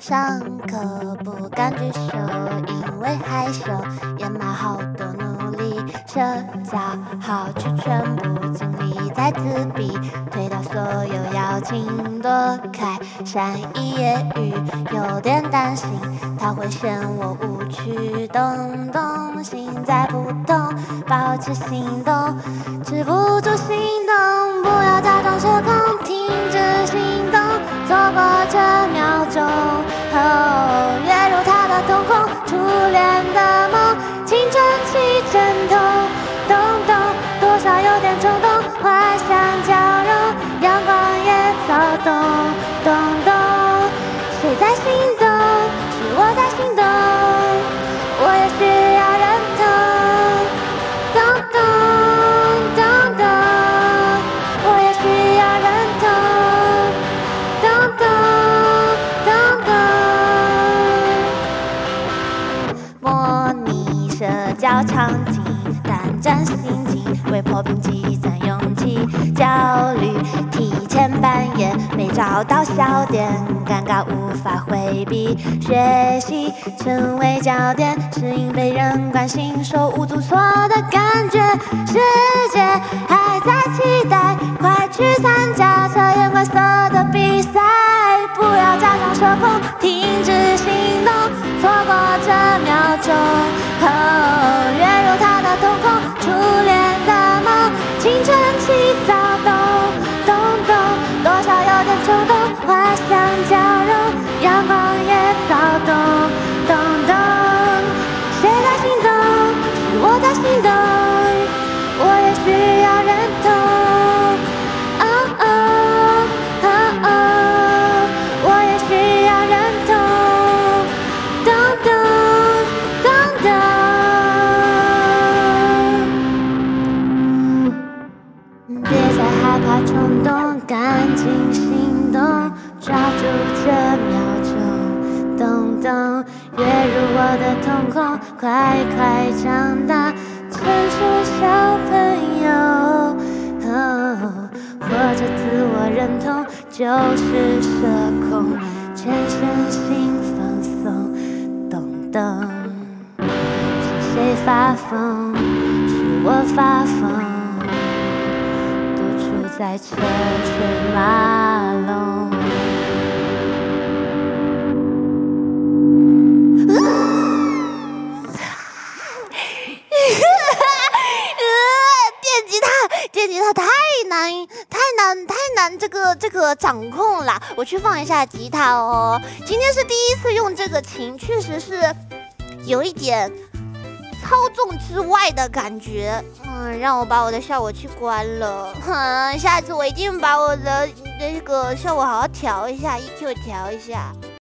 上课不敢举手，因为害羞，掩埋好多努力，社交好去全部精力在自闭，推倒所有邀请躲开，善意言语有点担心，他会嫌我无去，动动心在不动，保持心动，止不住心动，不要假装失控，小场景，胆战心惊，为破冰积攒勇气。焦虑，提前半夜，没找到笑点，尴尬无法回避。学习，成为焦点，适应被人关心，手无足措的感觉。世界还在期待，快去参加测验观色的比赛。不要假装受控，停止行动，错过这秒钟。跃怕冲动赶紧行动，抓住这秒钟，咚咚，跃入我的瞳孔，快快长大，成熟小朋友。或者自我认同就是社恐，全身心放松，咚咚，是谁发疯？是我发疯。在车水马龙。电吉他，电吉他太难，太难，太难，这个这个掌控了。我去放一下吉他哦。今天是第一次用这个琴，确实是有一点。超重之外的感觉，嗯，让我把我的效果器关了，哼，下次我一定把我的那个效果好好调一下，EQ 调一下。